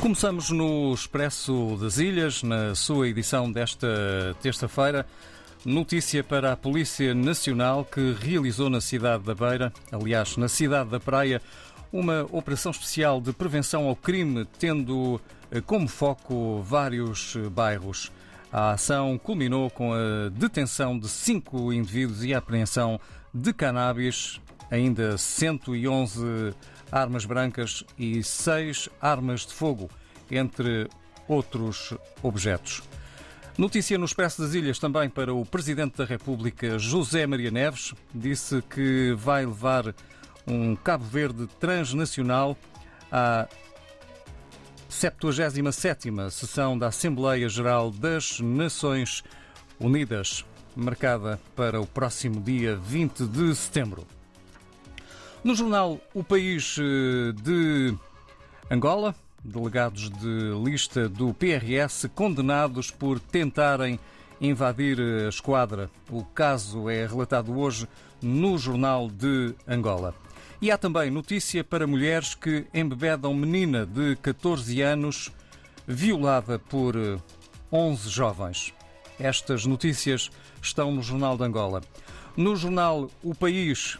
Começamos no Expresso das Ilhas, na sua edição desta terça-feira. Notícia para a Polícia Nacional que realizou na cidade da Beira, aliás, na cidade da Praia, uma operação especial de prevenção ao crime, tendo eh, como foco vários eh, bairros. A ação culminou com a detenção de cinco indivíduos e a apreensão de cannabis, ainda 111 armas brancas e seis armas de fogo, entre outros objetos. Notícia no Expresso das Ilhas também para o Presidente da República, José Maria Neves, disse que vai levar um Cabo Verde transnacional à 77ª sessão da Assembleia Geral das Nações Unidas, marcada para o próximo dia 20 de setembro. No jornal O País eh, de Angola, delegados de lista do PRS condenados por tentarem invadir a esquadra. O caso é relatado hoje no Jornal de Angola. E há também notícia para mulheres que embebedam menina de 14 anos violada por 11 jovens. Estas notícias estão no Jornal de Angola. No jornal O País,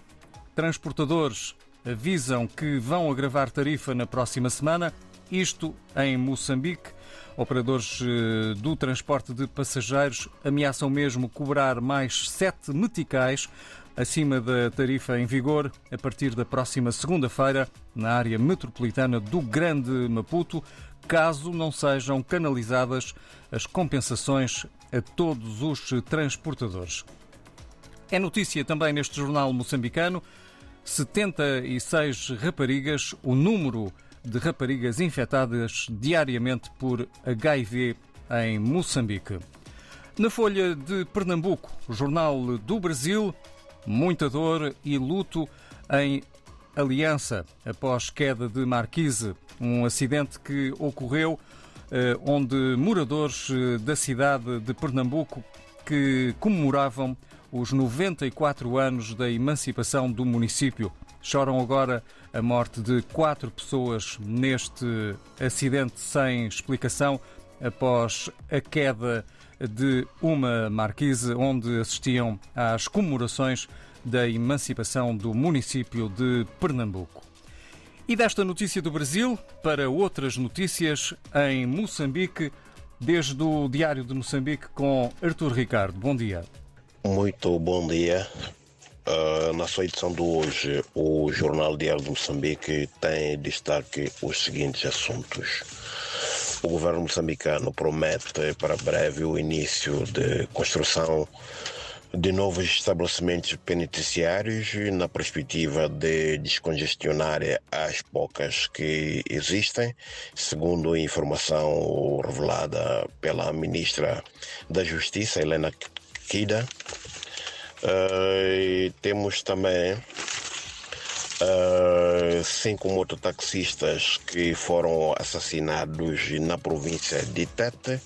transportadores avisam que vão agravar tarifa na próxima semana, isto em Moçambique. Operadores eh, do transporte de passageiros ameaçam mesmo cobrar mais sete meticais acima da tarifa em vigor a partir da próxima segunda-feira na área metropolitana do Grande Maputo, caso não sejam canalizadas as compensações a todos os transportadores. É notícia também neste jornal moçambicano 76 raparigas, o número de raparigas infectadas diariamente por HIV em Moçambique. Na Folha de Pernambuco, Jornal do Brasil, muita dor e luto em Aliança após queda de Marquise, um acidente que ocorreu onde moradores eh, da cidade de Pernambuco que comemoravam os 94 anos da emancipação do município. Choram agora a morte de quatro pessoas neste acidente sem explicação após a queda de uma marquise onde assistiam às comemorações da emancipação do município de Pernambuco. E desta notícia do Brasil para outras notícias em Moçambique, desde o Diário de Moçambique com Artur Ricardo. Bom dia. Muito bom dia. Uh, na sua edição de hoje, o Jornal Diário de Moçambique tem destaque os seguintes assuntos. O governo moçambicano promete para breve o início de construção de novos estabelecimentos penitenciários na perspectiva de descongestionar as poucas que existem, segundo a informação revelada pela ministra da Justiça, Helena Kida. Uh, temos também uh, cinco mototaxistas que foram assassinados na província de Tete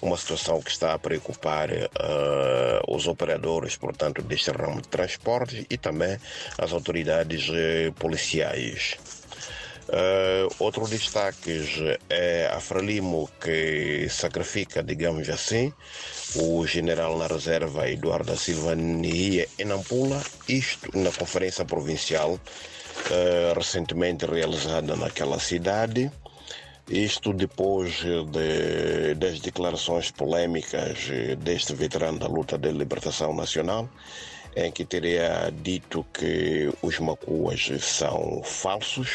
uma situação que está a preocupar uh, os operadores, portanto, deste ramo de transporte e também as autoridades uh, policiais. Uh, outro destaque é a Frelimo que sacrifica, digamos assim, o general na reserva Eduardo da Silva Nia em Nampula, isto na conferência provincial uh, recentemente realizada naquela cidade. Isto depois de, das declarações polêmicas deste veterano da luta de libertação nacional, em que teria dito que os macuas são falsos.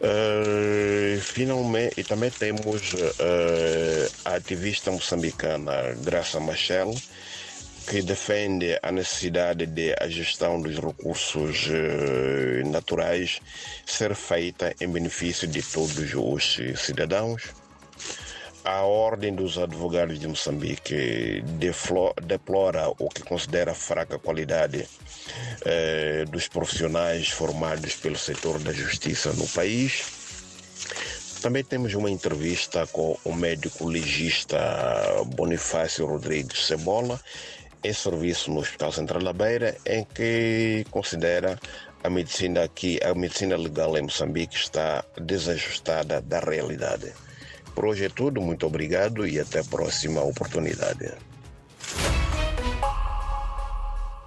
Uh, finalmente, e também temos uh, a ativista moçambicana Graça Machel, que defende a necessidade de a gestão dos recursos eh, naturais ser feita em benefício de todos os cidadãos. A Ordem dos Advogados de Moçambique deplora o que considera fraca qualidade eh, dos profissionais formados pelo setor da justiça no país. Também temos uma entrevista com o médico legista Bonifácio Rodrigues Cebola, em serviço no Hospital Central da Beira, em que considera a medicina aqui, a medicina legal em Moçambique está desajustada da realidade. Por hoje é tudo, muito obrigado e até a próxima oportunidade.